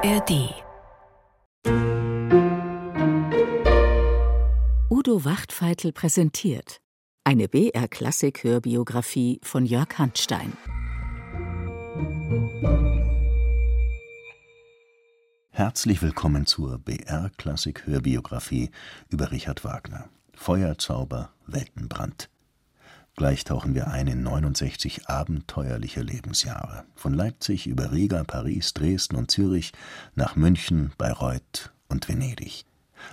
ARD Udo Wachtfeitel präsentiert eine BR-Klassik-Hörbiografie von Jörg Handstein. Herzlich willkommen zur BR-Klassik-Hörbiografie über Richard Wagner. Feuerzauber, Weltenbrand. Gleich tauchen wir ein in 69 abenteuerliche Lebensjahre. Von Leipzig über Riga, Paris, Dresden und Zürich nach München, Bayreuth und Venedig.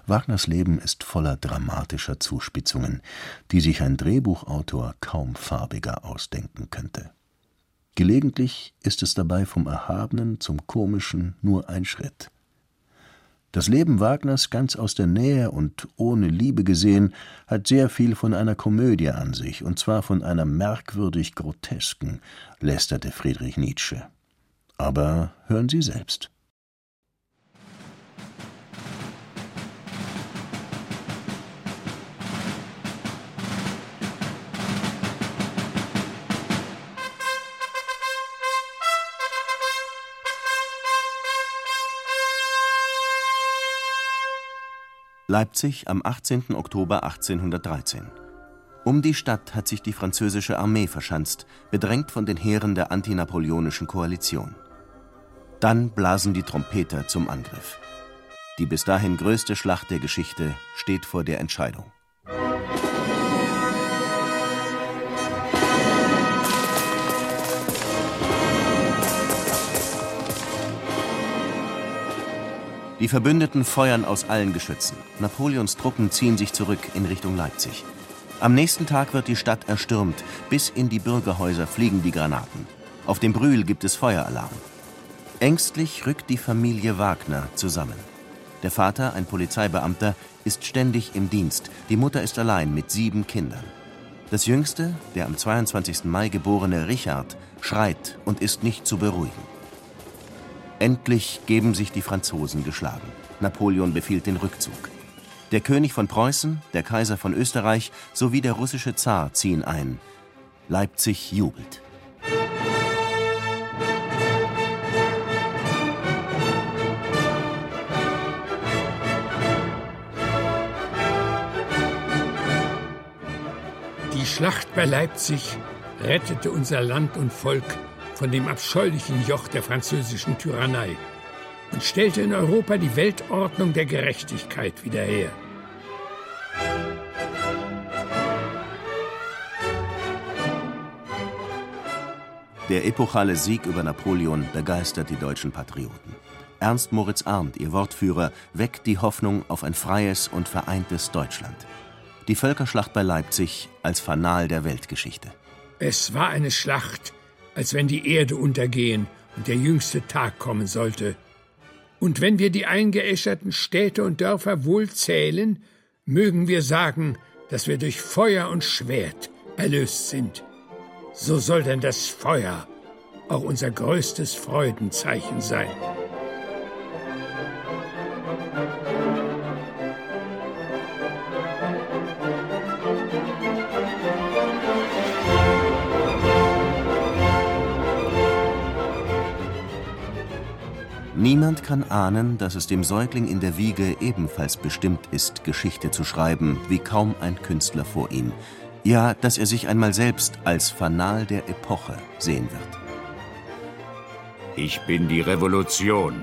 Wagners Leben ist voller dramatischer Zuspitzungen, die sich ein Drehbuchautor kaum farbiger ausdenken könnte. Gelegentlich ist es dabei vom Erhabenen zum Komischen nur ein Schritt. Das Leben Wagners ganz aus der Nähe und ohne Liebe gesehen, hat sehr viel von einer Komödie an sich, und zwar von einer merkwürdig grotesken, lästerte Friedrich Nietzsche. Aber hören Sie selbst. Leipzig am 18. Oktober 1813. Um die Stadt hat sich die französische Armee verschanzt, bedrängt von den Heeren der antinapoleonischen Koalition. Dann blasen die Trompeter zum Angriff. Die bis dahin größte Schlacht der Geschichte steht vor der Entscheidung. Die Verbündeten feuern aus allen Geschützen. Napoleons Truppen ziehen sich zurück in Richtung Leipzig. Am nächsten Tag wird die Stadt erstürmt. Bis in die Bürgerhäuser fliegen die Granaten. Auf dem Brühl gibt es Feueralarm. Ängstlich rückt die Familie Wagner zusammen. Der Vater, ein Polizeibeamter, ist ständig im Dienst. Die Mutter ist allein mit sieben Kindern. Das jüngste, der am 22. Mai geborene Richard, schreit und ist nicht zu beruhigen. Endlich geben sich die Franzosen geschlagen. Napoleon befiehlt den Rückzug. Der König von Preußen, der Kaiser von Österreich sowie der russische Zar ziehen ein. Leipzig jubelt. Die Schlacht bei Leipzig rettete unser Land und Volk von dem abscheulichen Joch der französischen Tyrannei und stellte in Europa die Weltordnung der Gerechtigkeit wieder her. Der epochale Sieg über Napoleon begeistert die deutschen Patrioten. Ernst Moritz Arndt, ihr Wortführer, weckt die Hoffnung auf ein freies und vereintes Deutschland. Die Völkerschlacht bei Leipzig als Fanal der Weltgeschichte. Es war eine Schlacht, als wenn die Erde untergehen und der jüngste Tag kommen sollte. Und wenn wir die eingeäscherten Städte und Dörfer wohl zählen, mögen wir sagen, dass wir durch Feuer und Schwert erlöst sind. So soll denn das Feuer auch unser größtes Freudenzeichen sein. Niemand kann ahnen, dass es dem Säugling in der Wiege ebenfalls bestimmt ist, Geschichte zu schreiben, wie kaum ein Künstler vor ihm. Ja, dass er sich einmal selbst als Fanal der Epoche sehen wird. Ich bin die Revolution.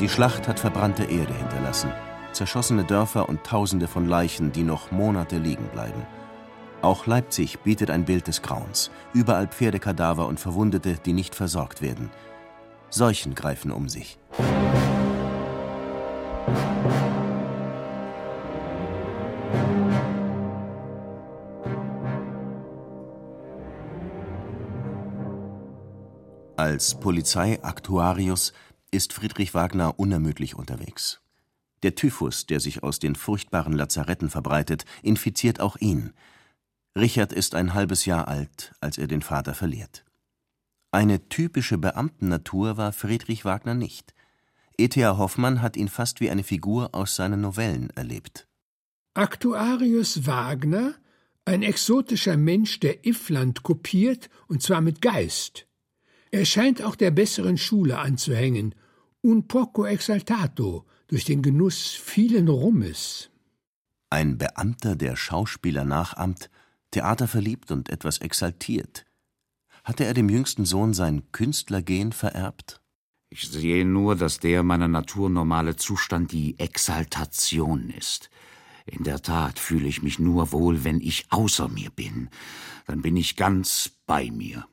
Die Schlacht hat verbrannte Erde hinterlassen zerschossene Dörfer und Tausende von Leichen, die noch Monate liegen bleiben. Auch Leipzig bietet ein Bild des Grauens. Überall Pferdekadaver und Verwundete, die nicht versorgt werden. Seuchen greifen um sich. Als Polizeiaktuarius ist Friedrich Wagner unermüdlich unterwegs. Der Typhus, der sich aus den furchtbaren Lazaretten verbreitet, infiziert auch ihn. Richard ist ein halbes Jahr alt, als er den Vater verliert. Eine typische Beamtennatur war Friedrich Wagner nicht. E.T.A. Hoffmann hat ihn fast wie eine Figur aus seinen Novellen erlebt. Aktuarius Wagner, ein exotischer Mensch, der Iffland kopiert, und zwar mit Geist. Er scheint auch der besseren Schule anzuhängen, un poco exaltato, durch den Genuss vielen Rummes. Ein Beamter, der Schauspieler nachahmt, Theater verliebt und etwas exaltiert. Hatte er dem jüngsten Sohn sein Künstlergehen vererbt? Ich sehe nur, dass der meiner Natur normale Zustand die Exaltation ist. In der Tat fühle ich mich nur wohl, wenn ich außer mir bin. Dann bin ich ganz bei mir.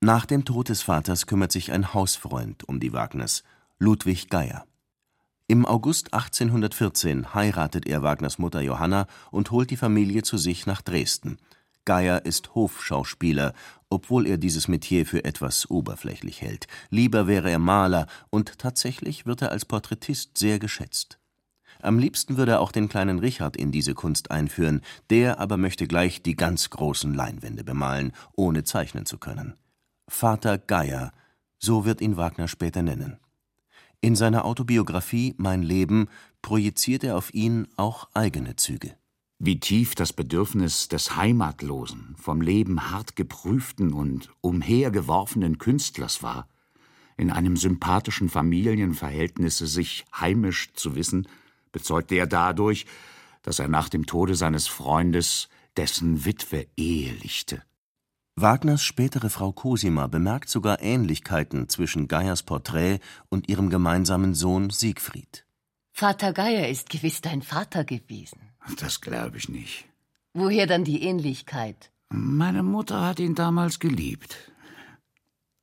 Nach dem Tod des Vaters kümmert sich ein Hausfreund um die Wagners, Ludwig Geier. Im August 1814 heiratet er Wagners Mutter Johanna und holt die Familie zu sich nach Dresden. Geier ist Hofschauspieler, obwohl er dieses Metier für etwas oberflächlich hält. Lieber wäre er Maler, und tatsächlich wird er als Porträtist sehr geschätzt. Am liebsten würde er auch den kleinen Richard in diese Kunst einführen, der aber möchte gleich die ganz großen Leinwände bemalen, ohne zeichnen zu können. Vater Geier, so wird ihn Wagner später nennen. In seiner Autobiografie Mein Leben projiziert er auf ihn auch eigene Züge. Wie tief das Bedürfnis des heimatlosen, vom Leben hart geprüften und umhergeworfenen Künstlers war, in einem sympathischen Familienverhältnisse sich heimisch zu wissen, bezeugte er dadurch, dass er nach dem Tode seines Freundes dessen Witwe ehelichte. Wagners spätere Frau Cosima bemerkt sogar Ähnlichkeiten zwischen Geiers Porträt und ihrem gemeinsamen Sohn Siegfried. Vater Geier ist gewiss dein Vater gewesen. Das glaube ich nicht. Woher dann die Ähnlichkeit? Meine Mutter hat ihn damals geliebt.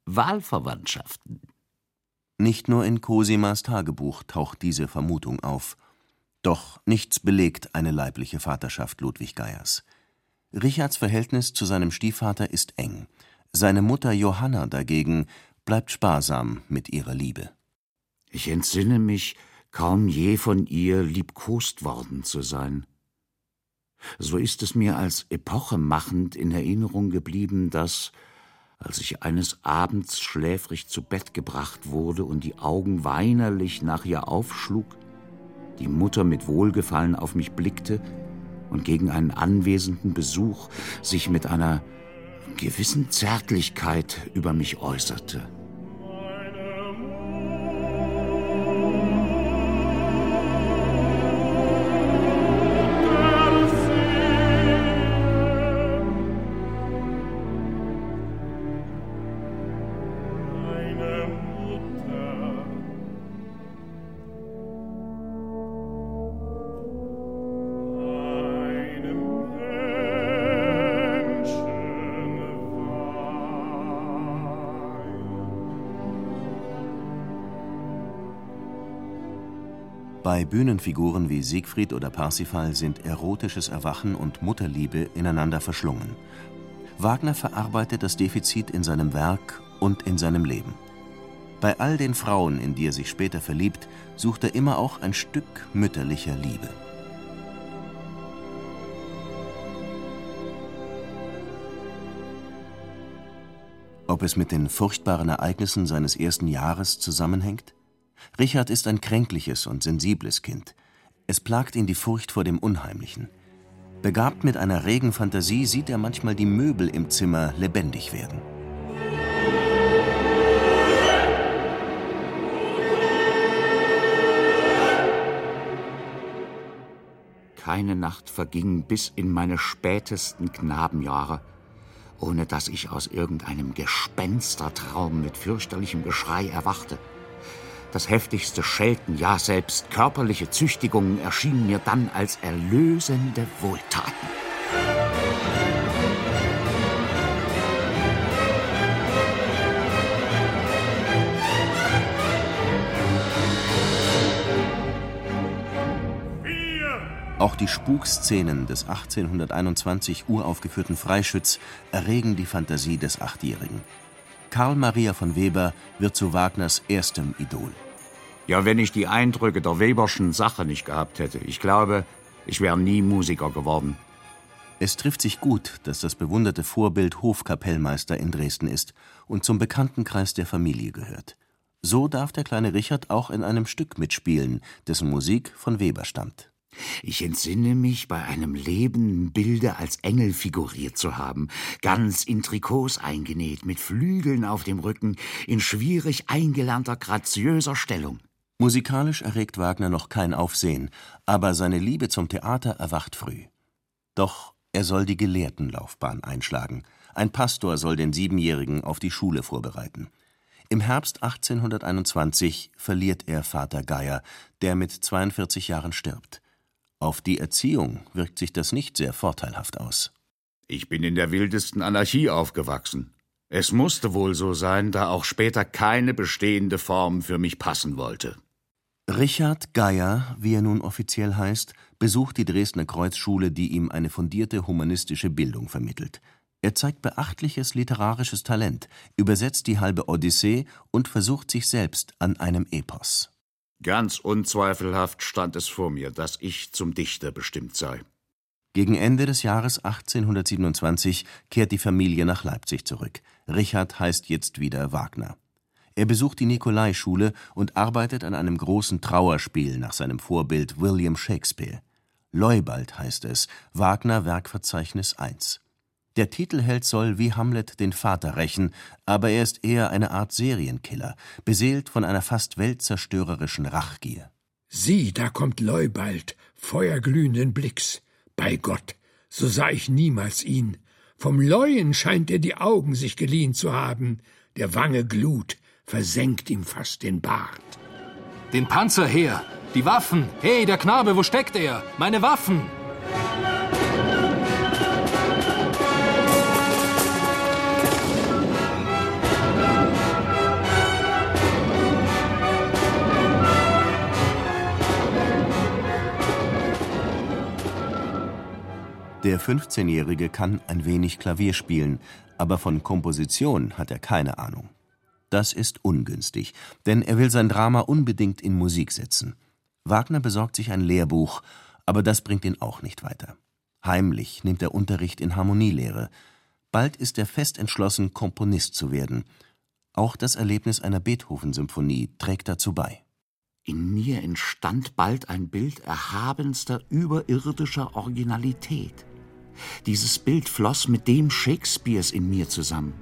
Wahlverwandtschaften. Nicht nur in Cosimas Tagebuch taucht diese Vermutung auf. Doch nichts belegt eine leibliche Vaterschaft Ludwig Geiers. Richards Verhältnis zu seinem Stiefvater ist eng. Seine Mutter Johanna dagegen bleibt sparsam mit ihrer Liebe. Ich entsinne mich, kaum je von ihr liebkost worden zu sein. So ist es mir als epochemachend in Erinnerung geblieben, dass, als ich eines Abends schläfrig zu Bett gebracht wurde und die Augen weinerlich nach ihr aufschlug, die Mutter mit Wohlgefallen auf mich blickte und gegen einen anwesenden Besuch sich mit einer gewissen Zärtlichkeit über mich äußerte. Bei Bühnenfiguren wie Siegfried oder Parsifal sind erotisches Erwachen und Mutterliebe ineinander verschlungen. Wagner verarbeitet das Defizit in seinem Werk und in seinem Leben. Bei all den Frauen, in die er sich später verliebt, sucht er immer auch ein Stück mütterlicher Liebe. Ob es mit den furchtbaren Ereignissen seines ersten Jahres zusammenhängt? Richard ist ein kränkliches und sensibles Kind. Es plagt ihn die Furcht vor dem Unheimlichen. Begabt mit einer regen Fantasie sieht er manchmal die Möbel im Zimmer lebendig werden. Keine Nacht verging bis in meine spätesten Knabenjahre, ohne dass ich aus irgendeinem Gespenstertraum mit fürchterlichem Geschrei erwachte. Das heftigste Schelten, ja selbst körperliche Züchtigungen erschienen mir dann als erlösende Wohltaten. Auch die Spukszenen des 1821 uraufgeführten Freischütz erregen die Fantasie des Achtjährigen. Karl Maria von Weber wird zu Wagners erstem Idol. Ja, wenn ich die Eindrücke der Weberschen Sache nicht gehabt hätte, ich glaube, ich wäre nie Musiker geworden. Es trifft sich gut, dass das bewunderte Vorbild Hofkapellmeister in Dresden ist und zum Bekanntenkreis der Familie gehört. So darf der kleine Richard auch in einem Stück mitspielen, dessen Musik von Weber stammt. Ich entsinne mich, bei einem lebenden Bilde als Engel figuriert zu haben, ganz in Trikots eingenäht, mit Flügeln auf dem Rücken, in schwierig eingelernter, graziöser Stellung. Musikalisch erregt Wagner noch kein Aufsehen, aber seine Liebe zum Theater erwacht früh. Doch er soll die Gelehrtenlaufbahn einschlagen. Ein Pastor soll den Siebenjährigen auf die Schule vorbereiten. Im Herbst 1821 verliert er Vater Geier, der mit 42 Jahren stirbt. Auf die Erziehung wirkt sich das nicht sehr vorteilhaft aus. Ich bin in der wildesten Anarchie aufgewachsen. Es musste wohl so sein, da auch später keine bestehende Form für mich passen wollte. Richard Geier, wie er nun offiziell heißt, besucht die Dresdner Kreuzschule, die ihm eine fundierte humanistische Bildung vermittelt. Er zeigt beachtliches literarisches Talent, übersetzt die halbe Odyssee und versucht sich selbst an einem Epos. Ganz unzweifelhaft stand es vor mir, dass ich zum Dichter bestimmt sei. Gegen Ende des Jahres 1827 kehrt die Familie nach Leipzig zurück. Richard heißt jetzt wieder Wagner. Er besucht die Nikolaischule und arbeitet an einem großen Trauerspiel nach seinem Vorbild William Shakespeare. Leubald heißt es, Wagner Werkverzeichnis 1. Der Titelheld soll wie Hamlet den Vater rächen, aber er ist eher eine Art Serienkiller, beseelt von einer fast weltzerstörerischen Rachgier. Sieh, da kommt Leubald, feuerglühenden Blicks. Bei Gott, so sah ich niemals ihn. Vom Leuen scheint er die Augen sich geliehen zu haben. Der Wange Glut versenkt ihm fast den Bart. Den Panzer her! Die Waffen! Hey, der Knabe, wo steckt er? Meine Waffen! Der 15-Jährige kann ein wenig Klavier spielen, aber von Komposition hat er keine Ahnung. Das ist ungünstig, denn er will sein Drama unbedingt in Musik setzen. Wagner besorgt sich ein Lehrbuch, aber das bringt ihn auch nicht weiter. Heimlich nimmt er Unterricht in Harmonielehre. Bald ist er fest entschlossen, Komponist zu werden. Auch das Erlebnis einer Beethoven-Symphonie trägt dazu bei. In mir entstand bald ein Bild erhabenster überirdischer Originalität. Dieses Bild floss mit dem Shakespeares in mir zusammen.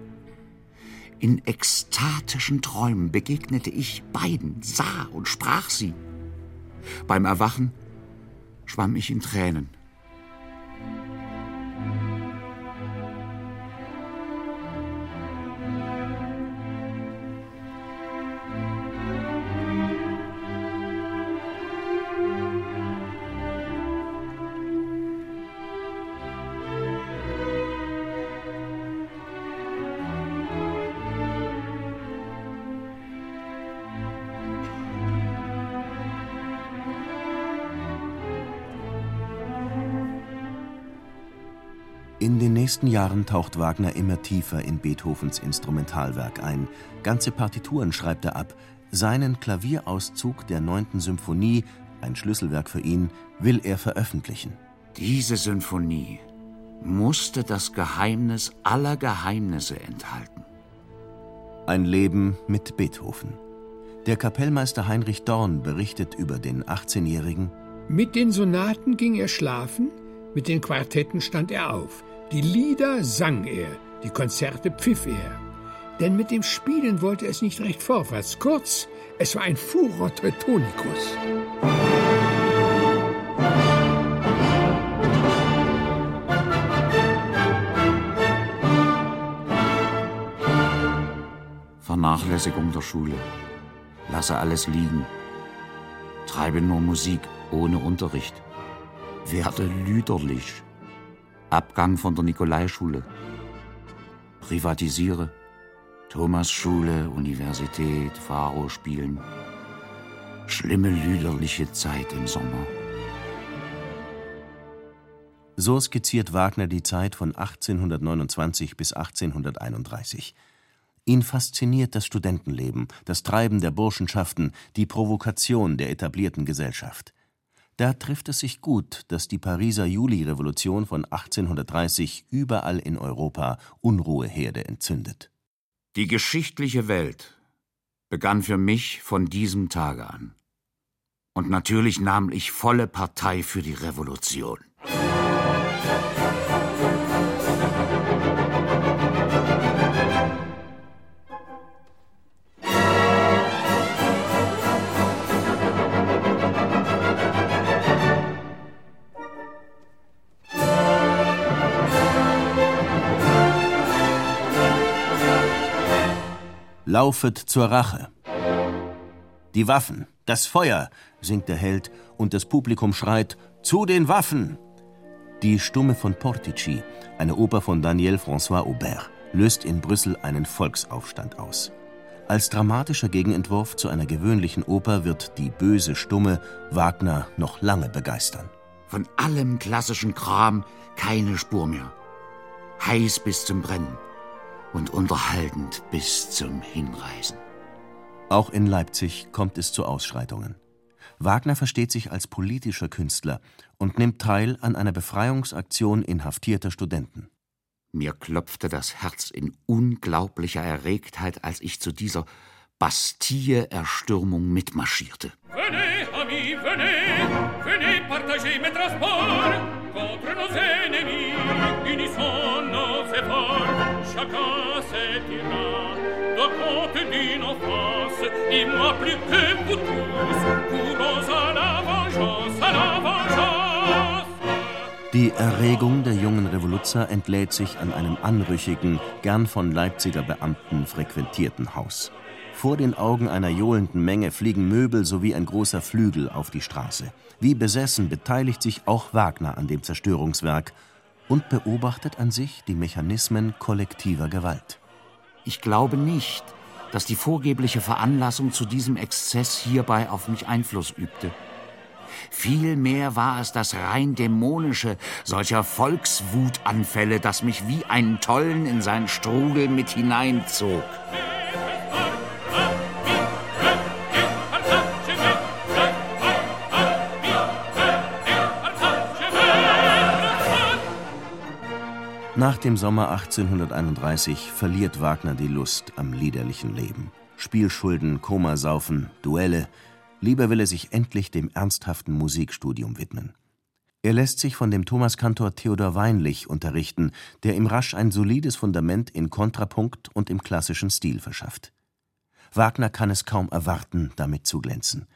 In ekstatischen Träumen begegnete ich beiden, sah und sprach sie. Beim Erwachen schwamm ich in Tränen. Nächsten Jahren taucht Wagner immer tiefer in Beethovens Instrumentalwerk ein. Ganze Partituren schreibt er ab. Seinen Klavierauszug der neunten Symphonie, ein Schlüsselwerk für ihn, will er veröffentlichen. Diese Symphonie musste das Geheimnis aller Geheimnisse enthalten. Ein Leben mit Beethoven. Der Kapellmeister Heinrich Dorn berichtet über den 18-Jährigen. Mit den Sonaten ging er schlafen, mit den Quartetten stand er auf. Die Lieder sang er, die Konzerte pfiff er. Denn mit dem Spielen wollte es nicht recht vorwärts. Kurz, es war ein Furor Teutonicus. Vernachlässigung der Schule. Lasse alles liegen. Treibe nur Musik ohne Unterricht. Werde lüderlich. Abgang von der Nikolaischule. Privatisiere. Thomasschule, Universität, Pharo spielen. Schlimme lüderliche Zeit im Sommer. So skizziert Wagner die Zeit von 1829 bis 1831. Ihn fasziniert das Studentenleben, das Treiben der Burschenschaften, die Provokation der etablierten Gesellschaft. Da trifft es sich gut, dass die Pariser Julirevolution von 1830 überall in Europa Unruheherde entzündet. Die geschichtliche Welt begann für mich von diesem Tage an. Und natürlich nahm ich volle Partei für die Revolution. Laufet zur Rache. Die Waffen, das Feuer, singt der Held, und das Publikum schreit Zu den Waffen! Die Stumme von Portici, eine Oper von Daniel François Aubert, löst in Brüssel einen Volksaufstand aus. Als dramatischer Gegenentwurf zu einer gewöhnlichen Oper wird die böse Stumme Wagner noch lange begeistern. Von allem klassischen Kram keine Spur mehr. Heiß bis zum Brennen und unterhaltend bis zum Hinreisen. Auch in Leipzig kommt es zu Ausschreitungen. Wagner versteht sich als politischer Künstler und nimmt teil an einer Befreiungsaktion inhaftierter Studenten. Mir klopfte das Herz in unglaublicher Erregtheit, als ich zu dieser Bastille-Erstürmung mitmarschierte. Venez, amis, venez, venez partager mes transports nos ennemis, unissons nos efforts, chacun se tira compte d'une offense, et moi plus que vous tous, courons à la vengeance, à la vengeance. Die Erregung der jungen Revoluzer entlädt sich an einem anrüchigen, gern von Leipziger Beamten frequentierten Haus. Vor den Augen einer johlenden Menge fliegen Möbel sowie ein großer Flügel auf die Straße. Wie besessen beteiligt sich auch Wagner an dem Zerstörungswerk und beobachtet an sich die Mechanismen kollektiver Gewalt. Ich glaube nicht, dass die vorgebliche Veranlassung zu diesem Exzess hierbei auf mich Einfluss übte. Vielmehr war es das rein dämonische solcher Volkswutanfälle, das mich wie einen Tollen in seinen Strudel mit hineinzog. Nach dem Sommer 1831 verliert Wagner die Lust am liederlichen Leben. Spielschulden, Komasaufen, Duelle. Lieber will er sich endlich dem ernsthaften Musikstudium widmen. Er lässt sich von dem Thomaskantor Theodor Weinlich unterrichten, der ihm rasch ein solides Fundament in Kontrapunkt und im klassischen Stil verschafft. Wagner kann es kaum erwarten, damit zu glänzen.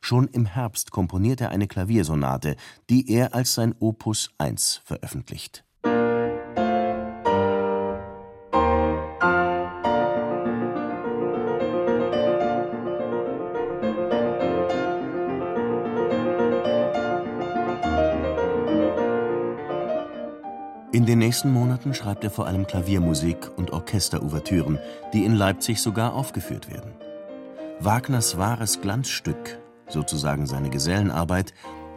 Schon im Herbst komponiert er eine Klaviersonate, die er als sein Opus 1 veröffentlicht. In den nächsten Monaten schreibt er vor allem Klaviermusik und Orchesterouvertüren, die in Leipzig sogar aufgeführt werden. Wagners wahres Glanzstück, sozusagen seine Gesellenarbeit,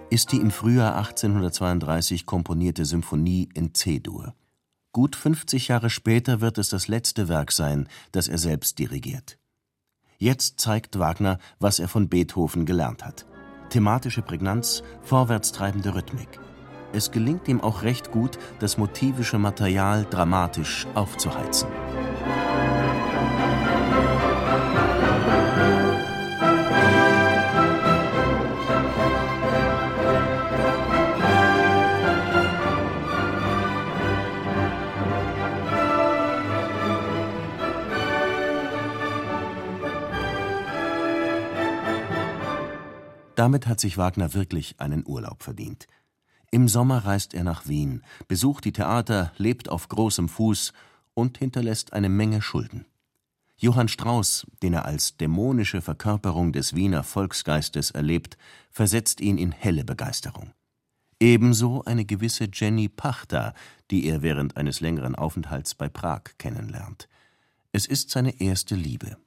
ist die im Frühjahr 1832 komponierte Symphonie in C-Dur. Gut 50 Jahre später wird es das letzte Werk sein, das er selbst dirigiert. Jetzt zeigt Wagner, was er von Beethoven gelernt hat. Thematische Prägnanz, vorwärtstreibende Rhythmik. Es gelingt ihm auch recht gut, das motivische Material dramatisch aufzuheizen. Damit hat sich Wagner wirklich einen Urlaub verdient. Im Sommer reist er nach Wien, besucht die Theater, lebt auf großem Fuß und hinterlässt eine Menge Schulden. Johann Strauß, den er als dämonische Verkörperung des Wiener Volksgeistes erlebt, versetzt ihn in helle Begeisterung. Ebenso eine gewisse Jenny Pachter, die er während eines längeren Aufenthalts bei Prag kennenlernt. Es ist seine erste Liebe.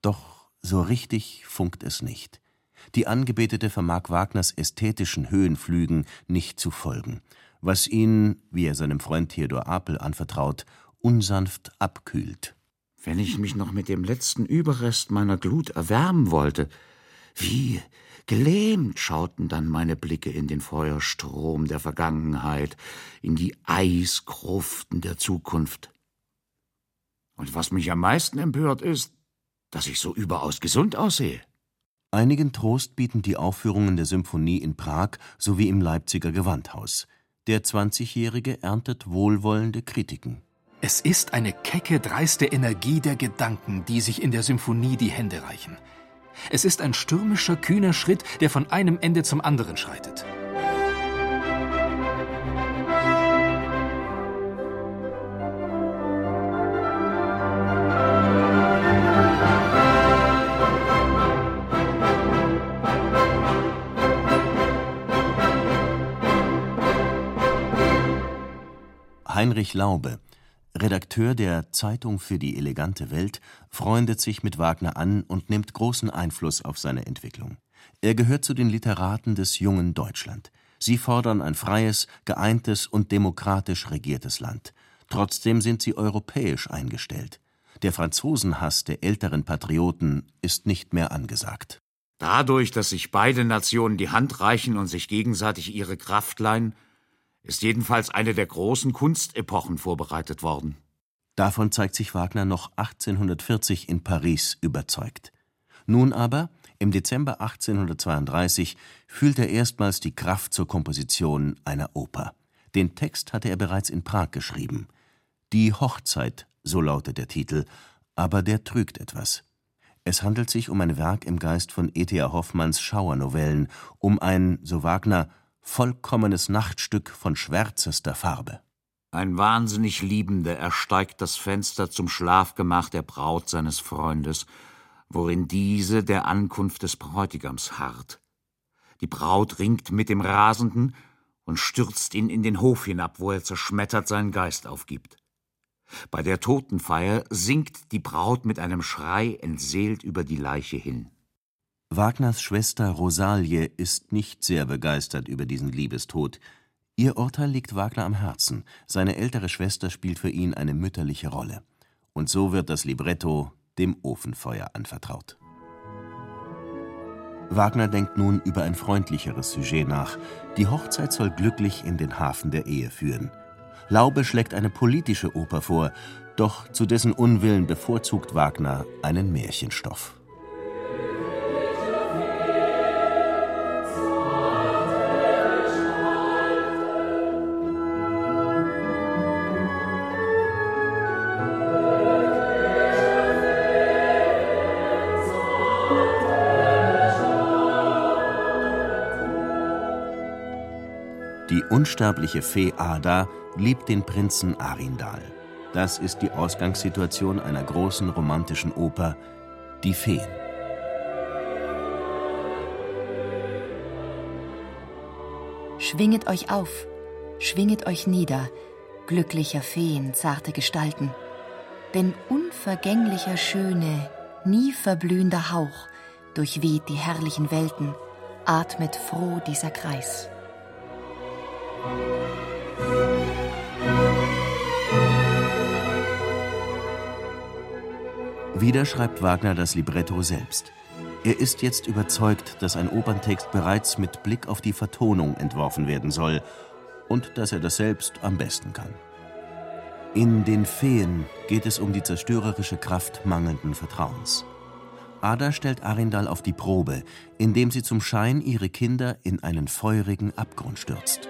Doch so richtig funkt es nicht. Die Angebetete vermag Wagners ästhetischen Höhenflügen nicht zu folgen, was ihn, wie er seinem Freund Theodor Apel anvertraut, unsanft abkühlt. Wenn ich mich noch mit dem letzten Überrest meiner Glut erwärmen wollte, wie gelähmt schauten dann meine Blicke in den Feuerstrom der Vergangenheit, in die Eisgruften der Zukunft. Und was mich am meisten empört ist, dass ich so überaus gesund aussehe. Einigen Trost bieten die Aufführungen der Symphonie in Prag sowie im Leipziger Gewandhaus. Der 20-Jährige erntet wohlwollende Kritiken. Es ist eine kecke, dreiste Energie der Gedanken, die sich in der Symphonie die Hände reichen. Es ist ein stürmischer, kühner Schritt, der von einem Ende zum anderen schreitet. Heinrich Laube, Redakteur der Zeitung für die elegante Welt, freundet sich mit Wagner an und nimmt großen Einfluss auf seine Entwicklung. Er gehört zu den Literaten des jungen Deutschland. Sie fordern ein freies, geeintes und demokratisch regiertes Land. Trotzdem sind sie europäisch eingestellt. Der Franzosenhass der älteren Patrioten ist nicht mehr angesagt. Dadurch, dass sich beide Nationen die Hand reichen und sich gegenseitig ihre Kraft leihen, ist jedenfalls eine der großen Kunstepochen vorbereitet worden. Davon zeigt sich Wagner noch 1840 in Paris überzeugt. Nun aber, im Dezember 1832, fühlt er erstmals die Kraft zur Komposition einer Oper. Den Text hatte er bereits in Prag geschrieben. Die Hochzeit, so lautet der Titel, aber der trügt etwas. Es handelt sich um ein Werk im Geist von E.T.A. Hoffmanns Schauernovellen, um ein, so Wagner, vollkommenes Nachtstück von schwärzester Farbe. Ein wahnsinnig Liebender ersteigt das Fenster zum Schlafgemach der Braut seines Freundes, worin diese der Ankunft des Bräutigams harrt. Die Braut ringt mit dem Rasenden und stürzt ihn in den Hof hinab, wo er zerschmettert seinen Geist aufgibt. Bei der Totenfeier sinkt die Braut mit einem Schrei entseelt über die Leiche hin. Wagners Schwester Rosalie ist nicht sehr begeistert über diesen Liebestod. Ihr Urteil liegt Wagner am Herzen. Seine ältere Schwester spielt für ihn eine mütterliche Rolle. Und so wird das Libretto dem Ofenfeuer anvertraut. Wagner denkt nun über ein freundlicheres Sujet nach. Die Hochzeit soll glücklich in den Hafen der Ehe führen. Laube schlägt eine politische Oper vor, doch zu dessen Unwillen bevorzugt Wagner einen Märchenstoff. Die unsterbliche Fee Ada liebt den Prinzen Arindal. Das ist die Ausgangssituation einer großen romantischen Oper, Die Feen. Schwinget euch auf, schwinget euch nieder, glücklicher Feen, zarte Gestalten. Denn unvergänglicher Schöne, nie verblühender Hauch durchweht die herrlichen Welten, atmet froh dieser Kreis. Wieder schreibt Wagner das Libretto selbst. Er ist jetzt überzeugt, dass ein Operntext bereits mit Blick auf die Vertonung entworfen werden soll und dass er das selbst am besten kann. In den Feen geht es um die zerstörerische Kraft mangelnden Vertrauens. Ada stellt Arindal auf die Probe, indem sie zum Schein ihre Kinder in einen feurigen Abgrund stürzt.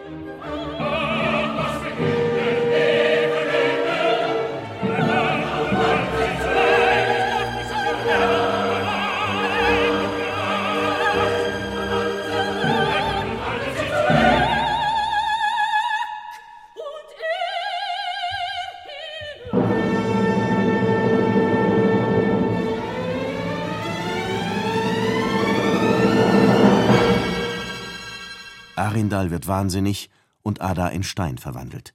Arindal wird wahnsinnig und Ada in Stein verwandelt.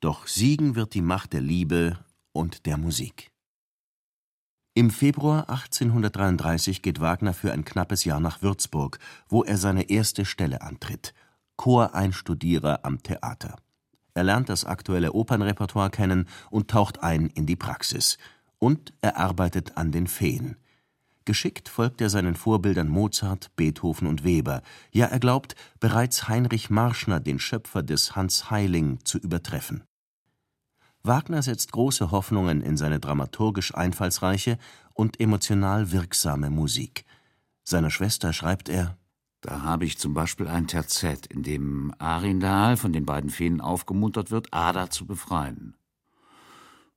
Doch siegen wird die Macht der Liebe und der Musik. Im Februar 1833 geht Wagner für ein knappes Jahr nach Würzburg, wo er seine erste Stelle antritt: Choreinstudierer am Theater. Er lernt das aktuelle Opernrepertoire kennen und taucht ein in die Praxis. Und er arbeitet an den Feen. Geschickt folgt er seinen Vorbildern Mozart, Beethoven und Weber. Ja, er glaubt, bereits Heinrich Marschner, den Schöpfer des Hans Heiling, zu übertreffen. Wagner setzt große Hoffnungen in seine dramaturgisch einfallsreiche und emotional wirksame Musik. Seiner Schwester schreibt er Da habe ich zum Beispiel ein Terzett, in dem Arindal von den beiden Feen aufgemuntert wird, Ada zu befreien.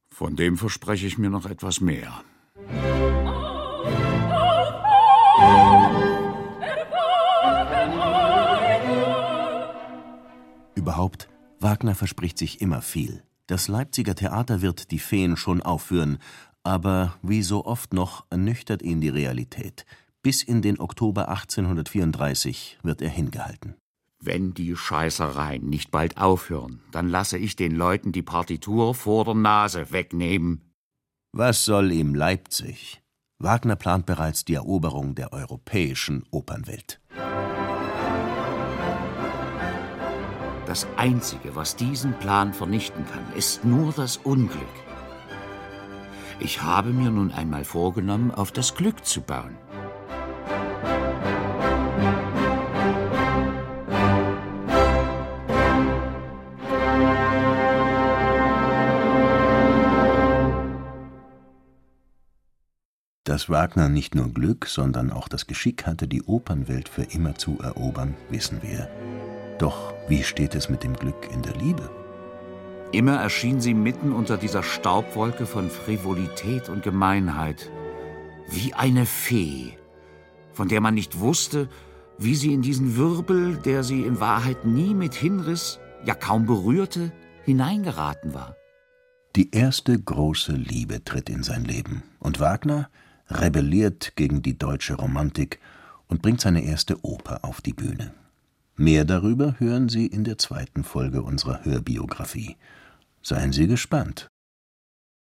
Von dem verspreche ich mir noch etwas mehr. Überhaupt, Wagner verspricht sich immer viel. Das Leipziger Theater wird die Feen schon aufführen, aber wie so oft noch ernüchtert ihn die Realität. Bis in den Oktober 1834 wird er hingehalten. Wenn die Scheißereien nicht bald aufhören, dann lasse ich den Leuten die Partitur vor der Nase wegnehmen. Was soll ihm Leipzig? Wagner plant bereits die Eroberung der europäischen Opernwelt. Das Einzige, was diesen Plan vernichten kann, ist nur das Unglück. Ich habe mir nun einmal vorgenommen, auf das Glück zu bauen. Dass Wagner nicht nur Glück, sondern auch das Geschick hatte, die Opernwelt für immer zu erobern, wissen wir. Doch wie steht es mit dem Glück in der Liebe? Immer erschien sie mitten unter dieser Staubwolke von Frivolität und Gemeinheit, wie eine Fee, von der man nicht wusste, wie sie in diesen Wirbel, der sie in Wahrheit nie mit hinriss, ja kaum berührte, hineingeraten war. Die erste große Liebe tritt in sein Leben, und Wagner rebelliert gegen die deutsche Romantik und bringt seine erste Oper auf die Bühne. Mehr darüber hören Sie in der zweiten Folge unserer Hörbiografie. Seien Sie gespannt.